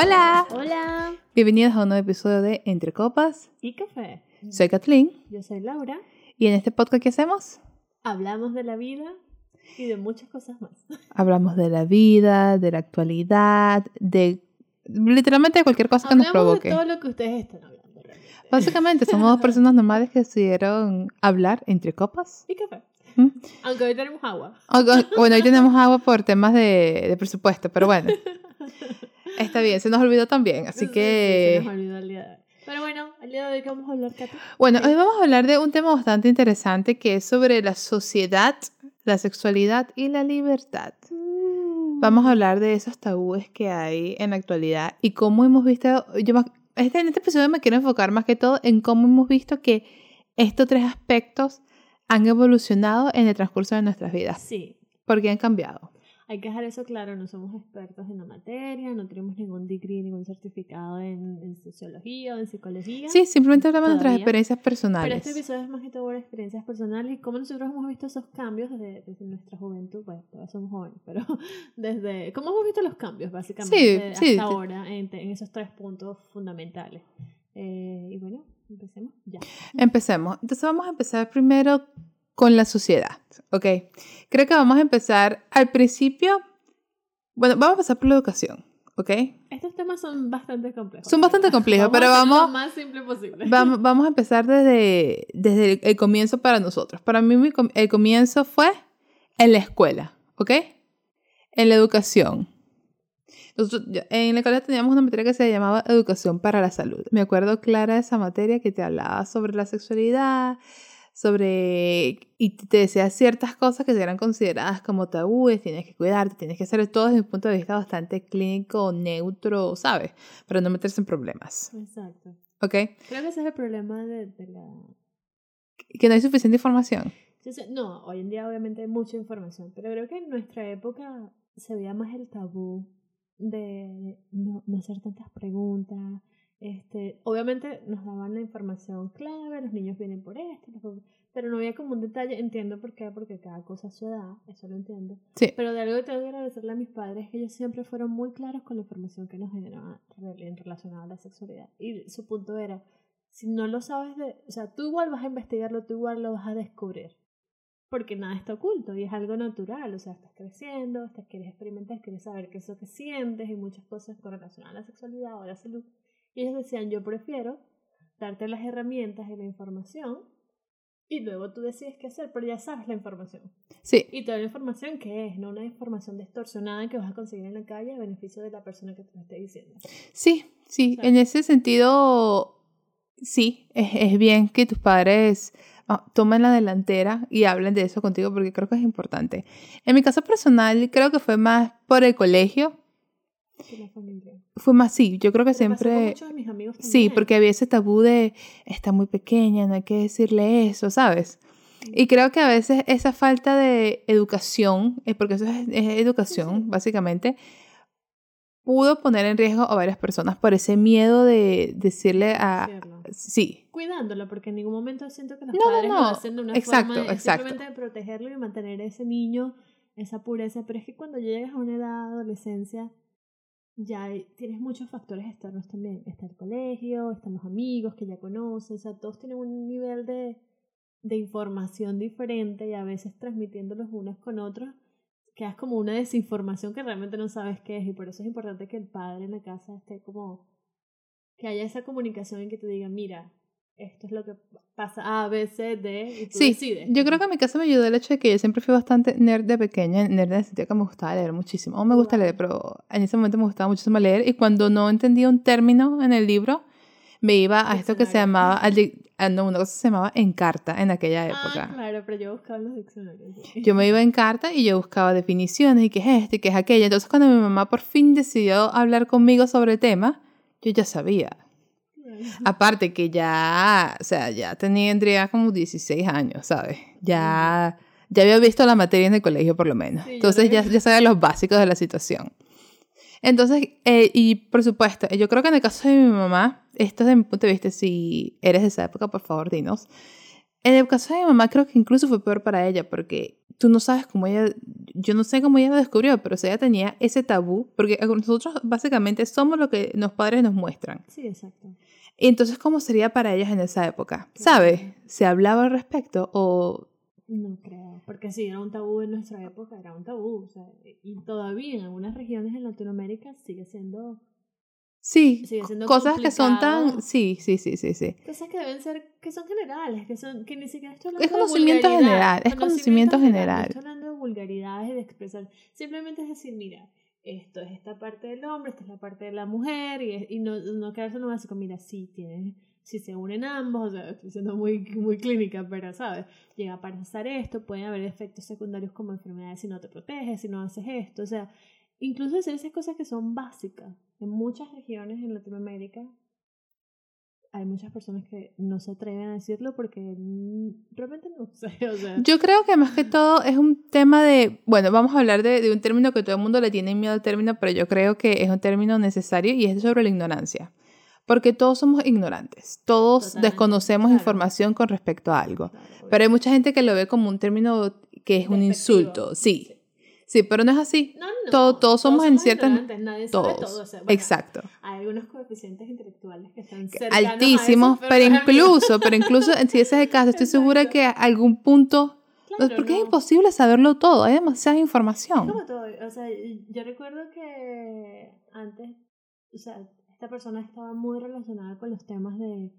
Hola. Hola. Bienvenidos a un nuevo episodio de Entre Copas. ¿Y café? Soy Kathleen Yo soy Laura. y en este podcast ¿qué hacemos? Hablamos de la vida y de muchas cosas más. Hablamos de la vida, de la actualidad, de literalmente de cualquier cosa que nos Hablamos provoque. de todo lo que ustedes están hablando. realmente. Básicamente somos dos personas normales que decidieron hablar entre copas. ¿Y café? ¿Mm? Aunque hoy tenemos agua. Aunque- Bueno, hoy tenemos agua por temas de, de presupuesto, pero bueno, está bien, se nos olvidó también, así Sí, sí, que... se nos olvidó el día de hoy. Pero bueno, el día de hoy que vamos a hablar, Katy. Bueno, hoy vamos a hablar de un tema bastante interesante que es sobre la sociedad, la sexualidad y la libertad. Vamos a hablar de esos tabúes que hay en la actualidad y cómo hemos visto, yo más- este, en este episodio me quiero enfocar más que todo en cómo hemos visto que estos tres aspectos han evolucionado en el transcurso de nuestras vidas, Sí, porque han cambiado. Hay que dejar eso claro. No somos expertos en la materia, no tenemos ningún degree, ningún certificado en, en sociología o en psicología. Sí, simplemente hablamos de nuestras experiencias Pero personales. este episodio es más que todo por experiencias personales y cómo nosotros hemos visto esos cambios desde, desde nuestra juventud. Bueno, todavía somos jóvenes, pero desde. ¿Cómo hemos visto los cambios, básicamente, Sí, sí. hasta ahora en, en esos tres puntos fundamentales? Eh, y bueno, empecemos ya. Empecemos. Entonces vamos a empezar primero con la sociedad, ¿ok? Creo que vamos a empezar al principio, bueno, vamos a empezar por la educación, ¿ok? Estos temas son bastante complejos. Son bastante complejos, pero a hacerlo vamos- lo más simple posible. Vamos, vamos a empezar desde, desde el, el comienzo para nosotros. Para mí mi el comienzo fue en la escuela, ¿ok? En la educación. Nosotros, en la escuela teníamos una materia que se llamaba Educación para la Salud. Me acuerdo clara de esa materia que te hablaba sobre la sexualidad, sobre... y te decía ciertas cosas que eran consideradas como tabúes, tienes que cuidarte, tienes que hacer todo desde un punto de vista bastante clínico, neutro, ¿sabes? Para no meterse en problemas, Exacto. ¿ok? Creo que ese es el problema de, de la. Que no hay suficiente información. No, hoy en día obviamente hay mucha información, pero creo que en nuestra época se veía más el tabú de no, no hacer tantas preguntas. Este, obviamente nos daban la información clave, los niños vienen por esto, pero no había como un detalle, entiendo por qué, porque cada cosa a su edad, eso lo entiendo. Sí. Pero de algo que tengo que agradecerle a mis padres que ellos siempre fueron muy claros con la información que nos generaban en relacionada a la sexualidad. Y su punto era, si no lo sabes de, o sea, tú igual vas a investigarlo, tú igual lo vas a descubrir. Porque nada está oculto y es algo natural, o sea, estás creciendo, estás, quieres experimentar, quieres saber qué es lo que sientes y muchas cosas con relación a la sexualidad o a la salud. Y ellos decían, yo prefiero darte las herramientas y la información y luego tú decides qué hacer, pero ya sabes la información. Sí, Y toda la información que es, no una información distorsionada que vas a conseguir en la calle a beneficio de la persona que te lo esté diciendo. sí, sí. En ese sentido, sí, es, es bien que tus padres ah, tomen la delantera y hablen de eso contigo porque creo que es importante. En mi caso personal, creo que fue más por el colegio. Que la familia. Fue más sí, yo creo que Pero con siempre... muchos de mis amigos Sí, porque había ese tabú de está muy pequeña, no hay que decirle eso, ¿sabes? Y creo que a veces esa falta de educación, es porque eso es, es educación, Sí, básicamente, pudo poner en riesgo a varias personas por ese miedo de decirle a... Sí, Cuidándolo, porque en ningún momento siento que los No, no, padres no. lo hacen de una Exacto, forma de exacto. simplemente de protegerlo y mantener a ese niño, esa pureza. Pero es que cuando llegas a una edad, adolescencia, ya tienes muchos factores externos también. Está el colegio, están los amigos que ya conoces, o sea, todos tienen un nivel de, de información diferente y a veces transmitiéndolos unos con otros, quedas como una desinformación que realmente no sabes qué es y por eso es importante que el padre en la casa esté como que haya esa comunicación en que te diga, mira, esto es lo que pasa A, B, C, D, y tú sí. decides. Yo creo que en mi caso me ayudó el hecho de que yo siempre fui bastante nerd de pequeña, nerd en el sentido que me gustaba leer muchísimo. Aún me gusta Igual. leer, pero en ese momento me gustaba muchísimo leer y cuando no entendía un término en el libro, me iba a esto que se llamaba, al ah, no, una cosa se llamaba Encarta en aquella Ah, época. claro, pero yo buscaba los diccionarios. Yo me iba en carta y yo buscaba definiciones y qué es esto y qué es aquello. Entonces cuando mi mamá por fin decidió hablar conmigo sobre el tema, yo ya sabía. Aparte que ya, o sea, ya tendría como 16 años, ¿sabes? Ya, ya había visto la materia en el colegio por lo menos. Sí, Entonces ya, ya sabía los básicos de la situación. Entonces, eh, y por supuesto, yo creo que en el caso de mi mamá, esto desde mi punto de vista, si eres de esa época, por favor, dinos. En el caso de mi mamá, creo que incluso fue peor para ella, porque tú no sabes cómo ella, yo no sé cómo ella lo descubrió, pero ella tenía ese tabú, porque nosotros básicamente somos lo que los padres nos muestran. Sí, exacto. Entonces, ¿cómo sería para ellas en esa época? ¿Sabes? ¿Se hablaba al respecto o no creo, porque si era un tabú en nuestra época, era un tabú. O sea, y todavía en algunas regiones en Latinoamérica sigue siendo. Sí, cosas que son tan. Sí, sí, sí, sí, sí. Cosas que deben ser. que son generales, que, son, que ni siquiera estoy Es conocimiento general, es conocimiento, general. estoy hablando de vulgaridades de expresar. Simplemente es decir, mira, esto es esta parte del hombre, esta es la parte de la mujer, y, y no, no quedarse nomás con, mira, sí, tienes si se unen ambos, o sea, estoy siendo muy, muy clínica, pero sabes, llega a pasar esto, pueden haber efectos secundarios como enfermedades si no te proteges, si no haces esto, o sea, incluso hacer esas cosas que son básicas. En muchas regiones en Latinoamérica hay muchas personas que no se atreven a decirlo porque realmente no sé. O sea. Yo creo que más que todo es un tema de, bueno, vamos a hablar de, de, un término que todo el mundo le tiene miedo al término, pero yo creo que es un término necesario y es sobre la ignorancia. Porque todos somos ignorantes, todos desconocemos información con respecto a algo. pero hay mucha gente que lo ve como un término que es un insulto, sí. Sí, pero no es así. No, no, todos, somos en ciertas... Nadie todos. Todo, Exacto. Hay algunos coeficientes intelectuales que están altísimos, pero, incluso, pero incluso si ese es el caso, estoy segura que algún punto porque es imposible saberlo todo, hay demasiada información. como todo, o sea, yo recuerdo que antes, o sea, esta persona estaba muy relacionada con los temas de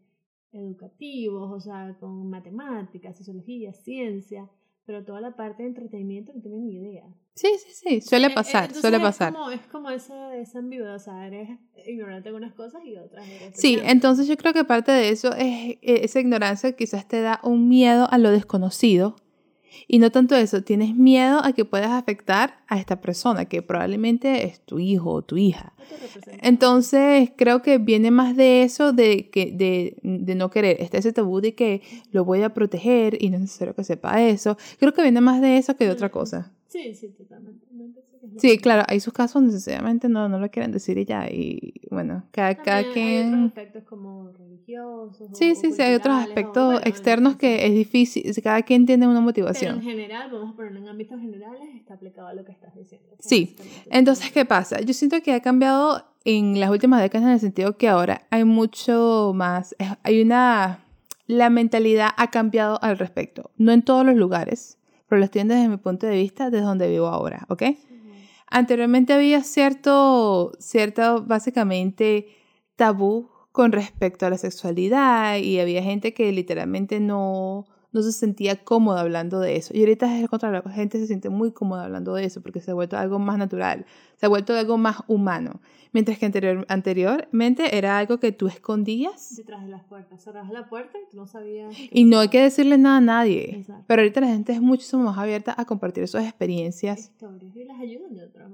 educativos, o sea, con matemáticas, sociología, ciencia, pero toda la parte de entretenimiento no tiene ni idea. Sí, sí, sí, suele eh, pasar, suele pasar. Como, es como esa, esa ambigüedad, o sea, eres ignorante de unas cosas y otras eres Sí, entonces yo creo que parte de eso es e, esa ignorancia quizás te da un miedo a lo desconocido y no tanto eso, tienes miedo a que puedas afectar a esta persona, que probablemente es tu hijo o tu hija. Entonces, creo que viene más de eso, de, que, de, de no querer. Está ese tabú de que lo voy a proteger y no es necesario que sepa eso. Creo que viene más de eso que de otra cosa. Sí, sí, totalmente. Sí, claro, hay sus casos necesariamente no, no lo quieren decir y ya, y bueno, cada, cada quien... Hay otros aspectos como religiosos. Sí, sí, sí, hay otros aspectos externos que es difícil, cada quien tiene una motivación. Pero en general, vamos a ponerlo en ámbitos generales, está aplicado a lo que estás diciendo. Sí, entonces, ¿qué pasa? Yo siento que ha cambiado en las últimas décadas en el sentido que ahora hay mucho más, hay una... La mentalidad ha cambiado al respecto, no en todos los lugares, pero lo estoy viendo desde mi punto de vista, desde donde vivo ahora, ¿ok? Anteriormente había cierto, cierto, básicamente, tabú con respecto a la sexualidad y había gente que literalmente no, no se sentía cómoda hablando de eso. Y ahorita es el contrario, la gente se siente muy cómoda hablando de eso porque se ha vuelto algo más natural, se ha vuelto algo más humano. Mientras que anterior, anteriormente era algo que tú escondías. Detrás de las puertas. Cerrabas la puerta y tú no sabías. Y no hay que decirle nada a nadie. Pero ahorita la gente es muchísimo más abierta a compartir esas experiencias. Historias y las ayudan de otra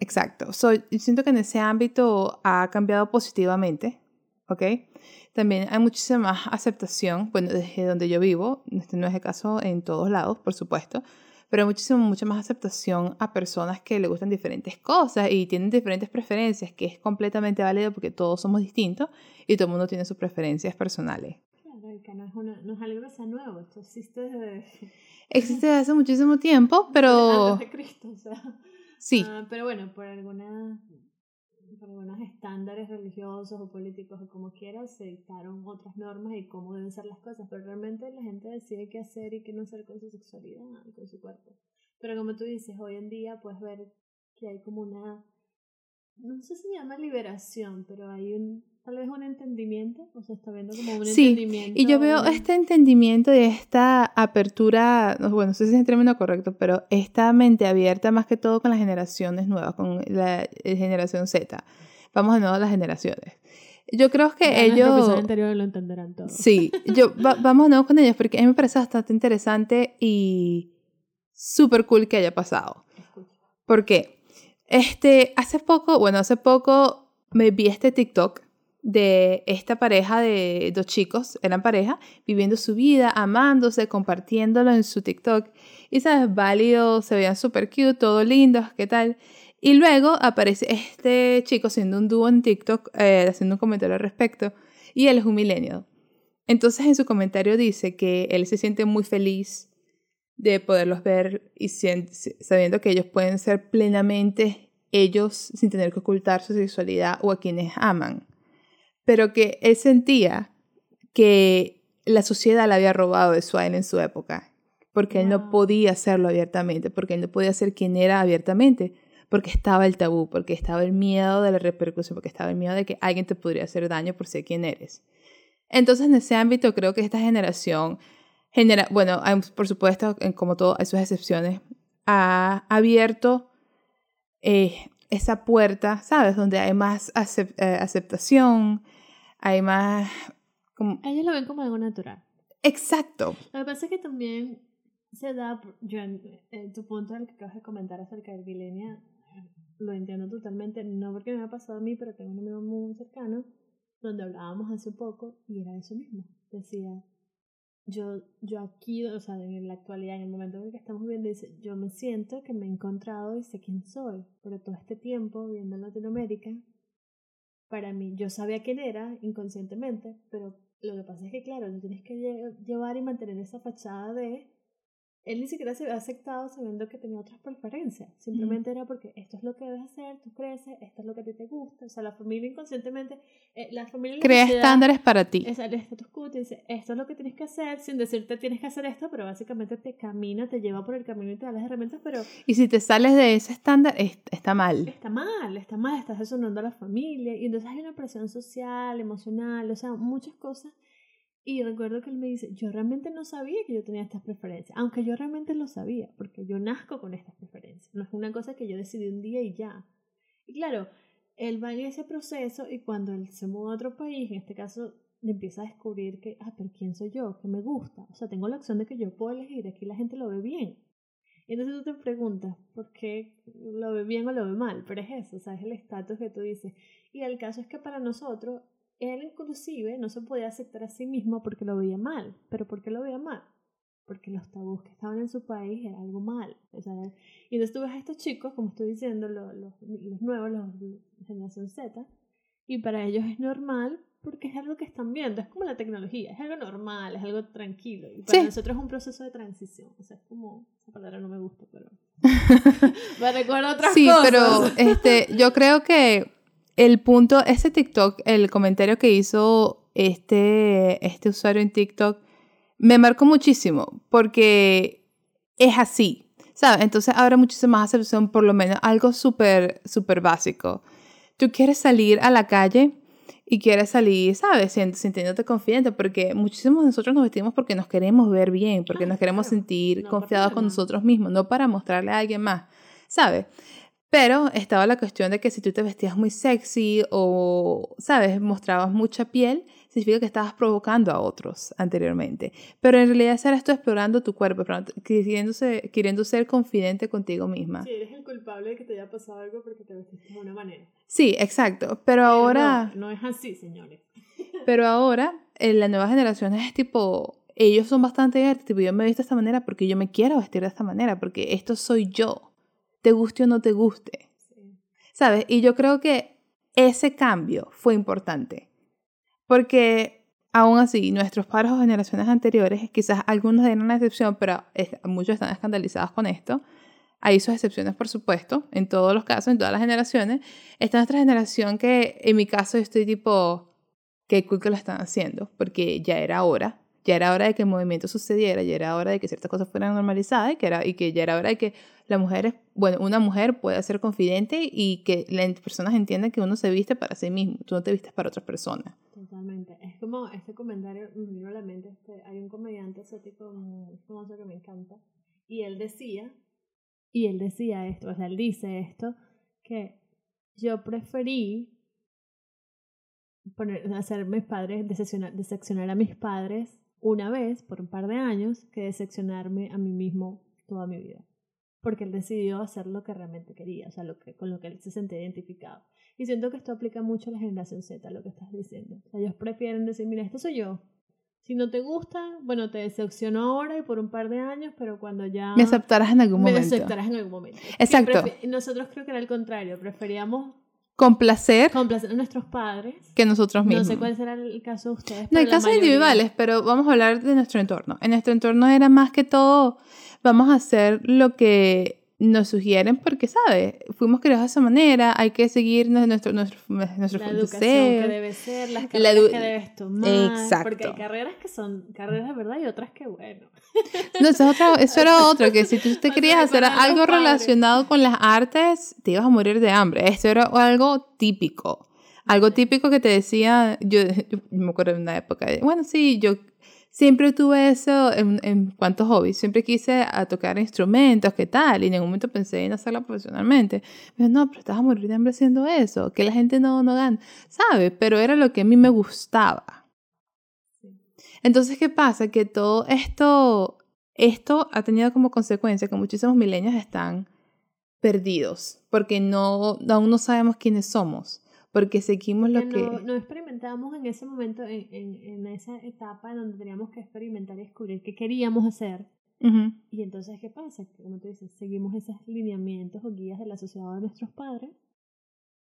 Exacto. So, yo siento que en ese ámbito ha cambiado positivamente. ¿Ok? También hay muchísima más aceptación. Bueno, desde donde yo vivo, este no es el caso en todos lados, por supuesto pero muchísimo, mucha más aceptación a personas que le gustan diferentes cosas y tienen diferentes preferencias, que es completamente válido porque todos somos distintos y todo el mundo tiene sus preferencias personales. Claro, que no es, una, no es algo que sea nuevo, esto existe desde... Existe desde hace muchísimo tiempo, pero... Antes de Cristo, o sea... Sí. Uh, pero bueno, por alguna por algunos estándares religiosos o políticos o como quieras, se dictaron otras normas y cómo deben ser las cosas, pero realmente la gente decide qué hacer y qué no hacer con su sexualidad y con su cuerpo. Pero como tú dices, hoy en día puedes ver que hay como una, no sé si se llama liberación, pero hay un, tal vez un entendimiento, o sea, está viendo como un sí, entendimiento. Y yo veo este entendimiento y esta apertura, bueno, no sé si es el término correcto, pero esta mente abierta más que todo con las generaciones nuevas, con la eh, generación Z. Vamos de nuevo a las generaciones. Yo creo que ellos... anteriores lo entenderán todo. Sí, yo, vamos de nuevo con ellos porque a mí me parece bastante interesante y súper cool que haya pasado. Porque este, hace poco, bueno, hace poco me vi este TikTok de esta pareja de dos chicos, eran pareja, viviendo su vida, amándose, compartiéndolo en su TikTok. Y sabes, válido, se veían súper cute, todo lindo, ¿qué tal? Y luego aparece este chico siendo un dúo en TikTok, eh, haciendo un comentario al respecto, y él es un milenio. Entonces en su comentario dice que él se siente muy feliz de poderlos ver y sabiendo que ellos pueden ser plenamente ellos sin tener que ocultar su sexualidad o a quienes aman. Pero que él sentía que la sociedad le había robado de su en su época, porque él no podía hacerlo abiertamente, porque él no podía ser quien era abiertamente, porque estaba el tabú, porque estaba el miedo de la repercusión, porque estaba el miedo de que alguien te podría hacer daño por ser quien eres. Entonces, en ese ámbito, creo que esta generación, genera, bueno, por supuesto, como todo, hay sus excepciones, ha abierto eh, esa puerta, ¿sabes? Donde hay más eh, aceptación, hay más... Como... Ellos lo ven como algo natural. Exacto. Lo que pasa es que también se da, yo en, tu punto el que acabas de comentar acerca del Vilenia, lo entiendo totalmente, no porque me ha pasado a mí, pero tengo un amigo muy cercano, donde hablábamos hace poco, y era eso mismo. Decía, yo, yo aquí, o sea, en la actualidad, en el momento en el que estamos viviendo, dice, yo me siento que me he encontrado y sé quién soy, pero todo este tiempo viviendo en Latinoamérica, para mí, yo sabía quién era inconscientemente, pero lo que pasa es que, claro, tú tienes que llevar y mantener esa fachada de él ni siquiera se había aceptado sabiendo que tenía otras preferencias. Simplemente era porque esto es lo que debes hacer, tú creces, esto es lo que a ti te gusta. O sea, la familia inconscientemente, eh, la familia... Crea estándares para ti. Es el status quo te dice, esto es lo que tienes que hacer, sin decirte tienes que hacer esto, pero básicamente te camina, te lleva por el camino y te da las herramientas, pero... Y si te sales de ese estándar, está mal. Está mal, está mal, estás desonando a la familia. Y entonces hay una presión social, emocional, o sea, muchas cosas y recuerdo que él me dice, yo realmente no sabía que yo tenía estas preferencias, aunque yo realmente lo sabía, porque yo nazco con estas preferencias, no es una cosa que yo decidí un día y ya. Y claro, él va en ese proceso y cuando él se muda a otro país, en este caso, le empieza a descubrir que, ah, pero ¿quién soy yo? ¿Qué me gusta? O sea, tengo la opción de que yo puedo elegir, aquí la gente lo ve bien. Y entonces tú te preguntas, ¿por qué lo ve bien o lo ve mal? Pero es eso, o sea, es el estatus que tú dices. Y el caso es que para nosotros él inclusive no se podía aceptar a sí mismo porque lo veía mal. ¿Pero por qué lo veía mal? Porque los tabús que estaban en su país era algo mal. y entonces tú ves a estos chicos, como estoy diciendo, los, los, nuevos, los de generación Z, y para ellos es normal porque es algo que están viendo, es como la tecnología, es algo normal, es algo tranquilo. Y para nosotros es un proceso de transición. O sea, es como, esa palabra no me gusta, pero me recuerda otras cosas. Sí, pero este, yo creo que el punto, ese TikTok, el comentario que hizo este, este usuario en TikTok, me marcó muchísimo porque es así, ¿sabes? Entonces habrá muchísima más aceptación, por lo menos algo súper, súper básico. Tú quieres salir a la calle y quieres salir, ¿sabes? Sintiéndote confidente, porque muchísimos de nosotros nos vestimos porque nos queremos ver bien, porque nos queremos sentir confiados con nosotros mismos, no para mostrarle a alguien más, ¿sabes? Pero estaba la cuestión de que si tú te vestías muy sexy o, ¿sabes?, mostrabas mucha piel, significa que estabas provocando a otros anteriormente. Pero en realidad eras tú explorando tu cuerpo, queriendo ser, queriendo ser confidente contigo misma. Sí, eres el culpable de que te haya pasado algo porque te vestiste de una manera. Sí, exacto. Pero, ahora... No, no es así, señores. pero ahora, en la nueva generación es tipo, ellos son bastante abiertos, tipo, yo me visto de esta manera porque yo me quiero vestir de esta manera, porque esto soy yo te guste o no te guste. ¿Sabes? Y yo creo que ese cambio fue importante. Porque aún así, nuestros padres o generaciones anteriores, quizás algunos eran una excepción, pero muchos están escandalizados con esto. Hay sus excepciones, por supuesto, en todos los casos, en todas las generaciones. Esta nuestra generación que, en mi caso, yo estoy tipo, qué cool que lo están haciendo, porque ya era hora ya era hora de que el movimiento sucediera, ya era hora de que ciertas cosas fueran normalizadas y que, era, y que ya era hora de que la mujer, bueno, una mujer pueda ser confidente y que las personas entiendan que uno se viste para sí mismo, tú no te vistes para otras personas. Totalmente. Es como este comentario, me vino a la mente, este, hay un comediante asiático muy famoso que me encanta, y él decía, y él decía esto, o sea, él dice esto, que yo preferí poner, hacer mis padres, decepcionar a mis padres una vez por un par de años que decepcionarme a mí mismo toda mi vida. Porque él decidió hacer lo que realmente quería, o sea, lo que, con lo que él se sentía identificado. Y siento que esto aplica mucho a la generación Z, lo que estás diciendo. O sea, ellos prefieren decir, mira, esto soy yo. Si no te gusta, bueno, te decepciono ahora y por un par de años, pero cuando ya... Me aceptarás en algún momento. Me aceptarás en algún momento. Exacto. Nosotros creo que era el contrario, preferíamos complacer Complacer a nuestros padres. que nosotros mismos. No sé cuál será el caso de ustedes. No, hay casos mayoría- individuales, pero vamos a hablar de nuestro entorno. En nuestro entorno era más que todo, vamos a hacer lo que nos sugieren porque, ¿sabes? Fuimos criados de esa manera, hay que seguir nuestro, nuestro, nuestro La educación que deseo. debe ser, las La carreras que debes tomar. Exacto. Porque hay carreras que son carreras de verdad y otras que, bueno. No, eso, es eso era otro, que si tú te querías hacer algo relacionado con las artes, te ibas a morir de hambre. Esto era algo típico. Algo típico que te decía, yo, yo me acuerdo de una época, de, bueno, sí, yo siempre tuve eso en, en cuanto a hobbies, siempre quise a tocar instrumentos, ¿qué tal? Y en ningún momento pensé en hacerlo profesionalmente. Pero no, pero estás a morir de hambre haciendo eso, que la gente no, no gana, ¿sabes? Pero era lo que a mí me gustaba. Entonces, ¿qué pasa? Que todo esto, esto ha tenido como consecuencia que muchísimos milenios están perdidos, porque no, aún no sabemos quiénes somos, porque seguimos lo que... no, no experimentábamos en ese momento, en, en, en esa etapa en donde teníamos que experimentar y descubrir qué queríamos hacer. Y entonces, ¿qué pasa? Que, como tú dices, seguimos esos lineamientos o guías de la sociedad de nuestros padres.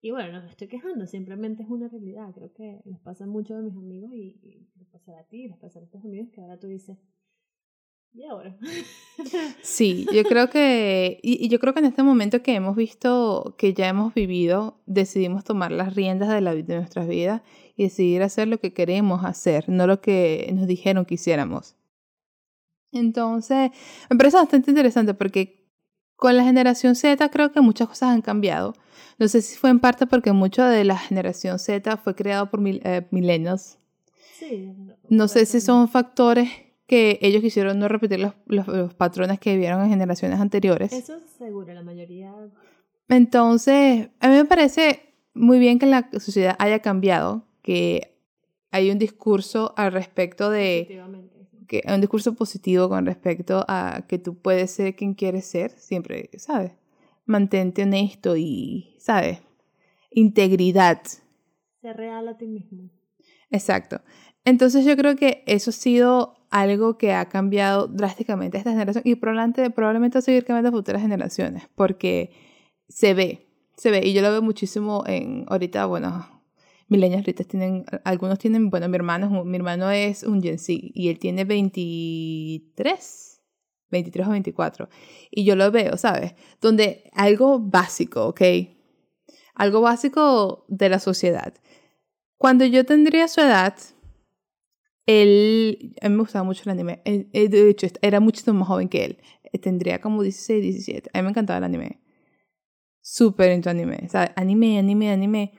Y bueno, no me estoy quejando, simplemente es una realidad. Creo que les pasa mucho a mis amigos y, y les pasa a ti, les pasa a tus amigos que ahora tú dices, ¿y ahora? Sí, yo creo que, y, y yo creo que en este momento que hemos visto, que ya hemos vivido, decidimos tomar las riendas de, la, de nuestras vidas y decidir hacer lo que queremos hacer, no lo que nos dijeron que hiciéramos. Entonces, me parece bastante interesante porque con la generación Z creo que muchas cosas han cambiado. No sé si fue en parte porque mucho de la generación Z fue creado por mil, eh, millennials. sí. No sé si son factores que ellos quisieron no repetir los, los- los patrones que vieron en generaciones anteriores. Eso seguro, la mayoría Entonces, a mí me parece muy bien que la sociedad haya cambiado, que hay un discurso al respecto de, que un discurso positivo con respecto a que tú puedes ser quien quieres ser, siempre, ¿sabes? Mantente honesto y, ¿sabes? Integridad. Ser real a ti mismo. Exacto. Entonces yo creo que eso ha sido algo que ha cambiado drásticamente esta generación y probablemente, probablemente va a seguir cambiando a futuras generaciones porque se ve, se ve y yo lo veo muchísimo en ahorita, bueno, milenios ahorita tienen, algunos tienen, bueno, mi hermano, mi hermano es un Gen Z y él tiene 23, 23 o 24 y yo lo veo, ¿sabes? Donde algo básico, ¿ok? Algo básico de la sociedad. Cuando yo tendría su edad, él, a mí me gustaba mucho el anime. Él- él, de hecho, era muchísimo más joven que él. Eh, Tendría como 16, 17. A mí me encantaba el anime. Súper into anime. ¿sabes? Anime, anime, anime.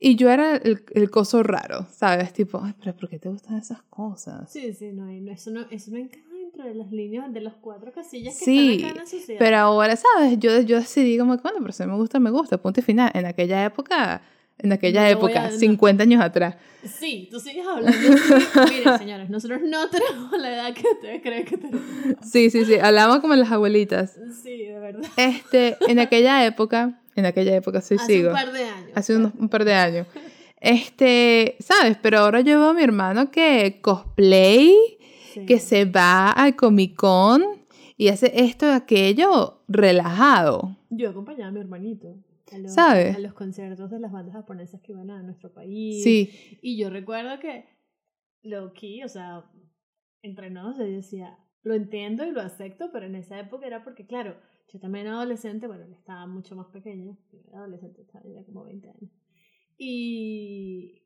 Y yo era el, el coso raro, ¿sabes? Tipo, Ay, pero ¿por qué te gustan esas cosas? Sí, sí, no, eso, no, eso no encaja dentro de las líneas de los cuatro casillas que Sí, están acá en la sociedad. Pero ahora, ¿sabes? Yo, yo decidí como, bueno, pero si me gusta, me gusta. Punto y final. En aquella época, en aquella No época, a- no. 50 años atrás. Sí, tú sigues hablando. Miren, señores, nosotros no tenemos la edad que ustedes creen que tenemos. Sí, sí, sí. Hablamos como las abuelitas. Sí, de verdad. Este, en aquella época, en aquella época sí Hace sigo. un par de años. hace unos, un par de años. Este, ¿sabes? Pero ahora yo veo a mi hermano que cosplay, Sí. que se va al Comic Con y hace esto y aquello relajado. Yo acompañaba a mi hermanito. A los, ¿Sabes? A los conciertos de las bandas japonesas que iban a nuestro país. Sí, Y yo recuerdo que lo que, o sea, entre nos, yo decía, lo entiendo y lo acepto, pero en esa época era porque, claro, yo también era adolescente, bueno, estaba mucho más pequeño, yo era adolescente, estaba ya como 20 años. Y,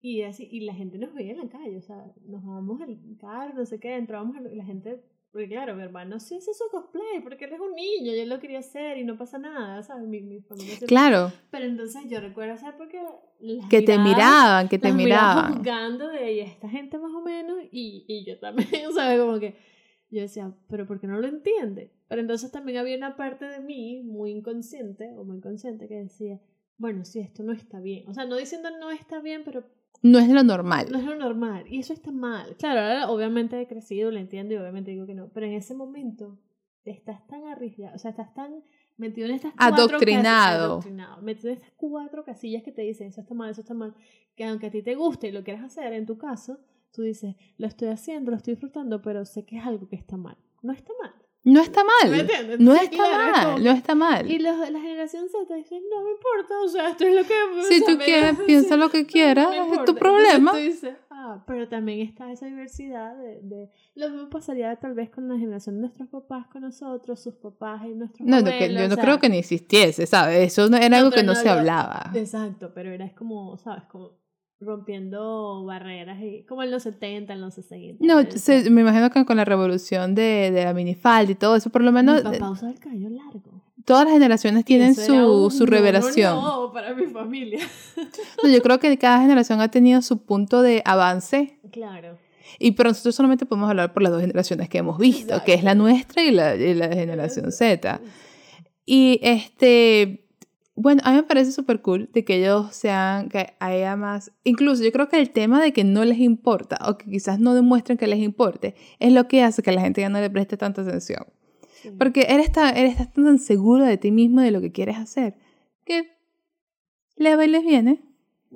y así, y la gente nos veía en la calle, o sea, nos vamos al carro, no sé qué, entrábamos y la gente, porque claro, mi hermano sí hace su cosplay, porque él es un niño, y él lo quería hacer y no pasa nada, ¿sabes? Mi, mi familia claro, Pero entonces yo recuerdo ser porque las que te miraban, que te las miraba miraban. juzgando de "Y esta gente más o menos y, y yo también, ¿sabes? Como que yo decía, pero ¿por qué no lo entiende? Pero entonces también había una parte de mí muy inconsciente o muy consciente que decía, bueno, sí, esto no está bien. O sea, no diciendo no está bien, pero No es lo normal. no es lo normal. Y eso está mal. Claro, ahora obviamente he crecido, lo entiendo y obviamente digo que no. Pero en ese momento estás tan arriesgado, o sea, estás tan metido en estas cuatro Adoctrinado. casillas- adoctrinado, metido en estas cuatro casillas que te dicen eso está mal, eso está mal, que aunque a ti te guste y lo quieras hacer, en tu caso, tú dices, lo estoy haciendo, lo estoy disfrutando, pero sé que es algo que está mal. No está mal. No, No está mal. ¿Me entiendes? No Entonces, está claro, es mal, como no está mal. Y los, la generación Z dicen, no me importa, o sea, esto es lo que... Si tú quieres, sí, piensa lo que no quieras, me es tu Entonces problema. tú dices, ah, pero también está esa diversidad de, de... Lo mismo pasaría tal vez con la generación de nuestros papás con nosotros, sus papás y nuestros No, no, abuelos. que, yo o no sea, creo que ni existiese, ¿sabes? Eso no, era No, algo que no, no se hablaba. Exacto, pero era como, ¿sabes? Como rompiendo barreras, y como en los 70, en los 60. No, se- me imagino que con la revolución de, de la minifalda y todo eso, por lo menos Mi eh, papá usaba el cabello largo. todas las generaciones tienen su, un su revelación. No, no, para mi familia. No, yo creo que cada generación ha tenido su punto de avance Claro. y pero nosotros solamente podemos hablar por las dos generaciones que hemos visto, que es la nuestra y la, y la generación Z. Y este, bueno, a mí me parece súper cool de que ellos sean, que haya más, incluso yo creo que el tema de que no les importa o que quizás no demuestren que les importe es lo que hace que la gente ya no le preste tanta atención. Sí. Porque eres tan, eres tan seguro de ti mismo de lo que quieres hacer que le va y les viene.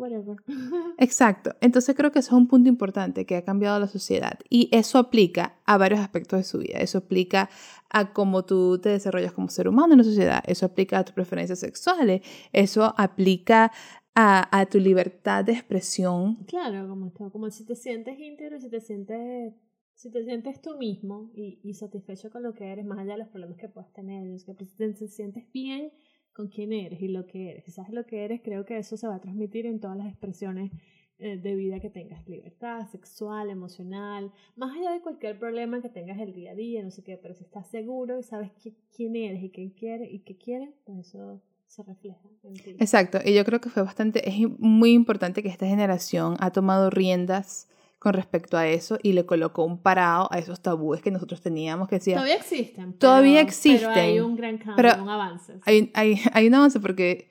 Whatever. Exacto. Entonces creo que eso es un punto importante que ha cambiado la sociedad y eso aplica a varios aspectos de su vida. Eso aplica a cómo tú te desarrollas como ser humano en la sociedad. Eso aplica a tus preferencias sexuales. Eso aplica a, a tu libertad de expresión. Claro, como como si te sientes íntegro, si te sientes, si te sientes tú mismo y, y satisfecho con lo que eres, más allá de los problemas que puedas tener, que te, te sientes bien con quién eres y lo que eres. Si sabes lo que eres, creo que eso se va a transmitir en todas las expresiones eh, de vida que tengas, libertad sexual, emocional, más allá de cualquier problema que tengas el día a día, no sé qué, pero si estás seguro y sabes qui- quién eres y qué quieres y qué quieres, pues eso se refleja en ti. Exacto. Y yo creo que fue bastante, es muy importante que esta generación ha tomado riendas con respecto a eso y le colocó un parado a esos tabúes que nosotros teníamos que decía, Todavía existen. Todavía pero- Pero hay existen, un gran cambio, pero un avance. hay, hay, hay un avance porque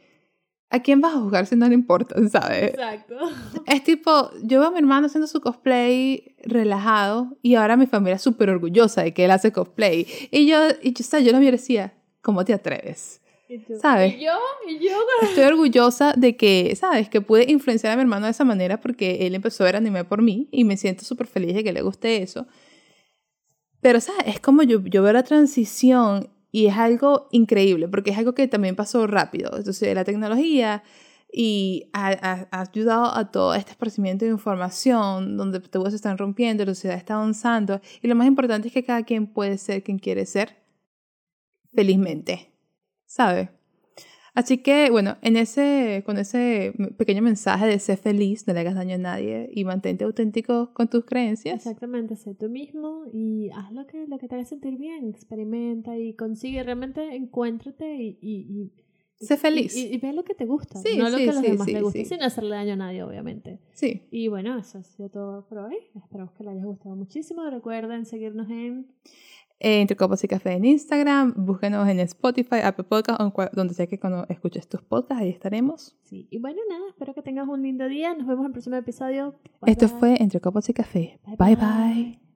¿a quién vas a juzgar si no le importa, sabes? Exacto. Es tipo, yo veo a mi hermano haciendo su cosplay relajado y ahora mi familia es súper orgullosa de que él hace cosplay. Y yo, y yo, o sea, yo lo y decía, ¿cómo te atreves? ¿Y tú? ¿Sabes? ¿Y yo? ¿Y yo? Estoy orgullosa de que, ¿sabes? Que pude influenciar a mi hermano de esa manera porque él empezó a ver anime por mí y me siento súper feliz de que le guste eso. Pero, ¿sabes? Es como yo, yo veo la transición y es algo increíble porque es algo que también pasó rápido. Entonces, la tecnología y ha, ha- ha ayudado a todo este esparcimiento de información donde tabúes se están rompiendo, la sociedad está avanzando y lo más importante es que cada quien puede ser quien quiere ser felizmente, ¿sabes? Así que, bueno, en ese, con ese pequeño mensaje de ser feliz, no le hagas daño a nadie y mantente auténtico con tus creencias. Exactamente, sé tú mismo y haz lo que, lo que te haga sentir bien, experimenta y consigue, realmente encuéntrate y... y, y Sé feliz. Y, y ve lo que te gusta, Sí, no lo sí, que a los sí, demás les gusta, sin hacerle daño a nadie, obviamente. Sí. Y bueno, eso ha sido todo por hoy. Esperamos que les haya gustado muchísimo. Recuerden seguirnos en Entre Copas y Café en Instagram, búsquenos en Spotify, Apple Podcast, donde sea que cuando escuches tus podcasts, ahí estaremos. Sí, y bueno, nada, espero que tengas un lindo día. Nos vemos en el próximo episodio. Bye, Esto bye. fue Entre Copas y Café. Bye. bye. bye.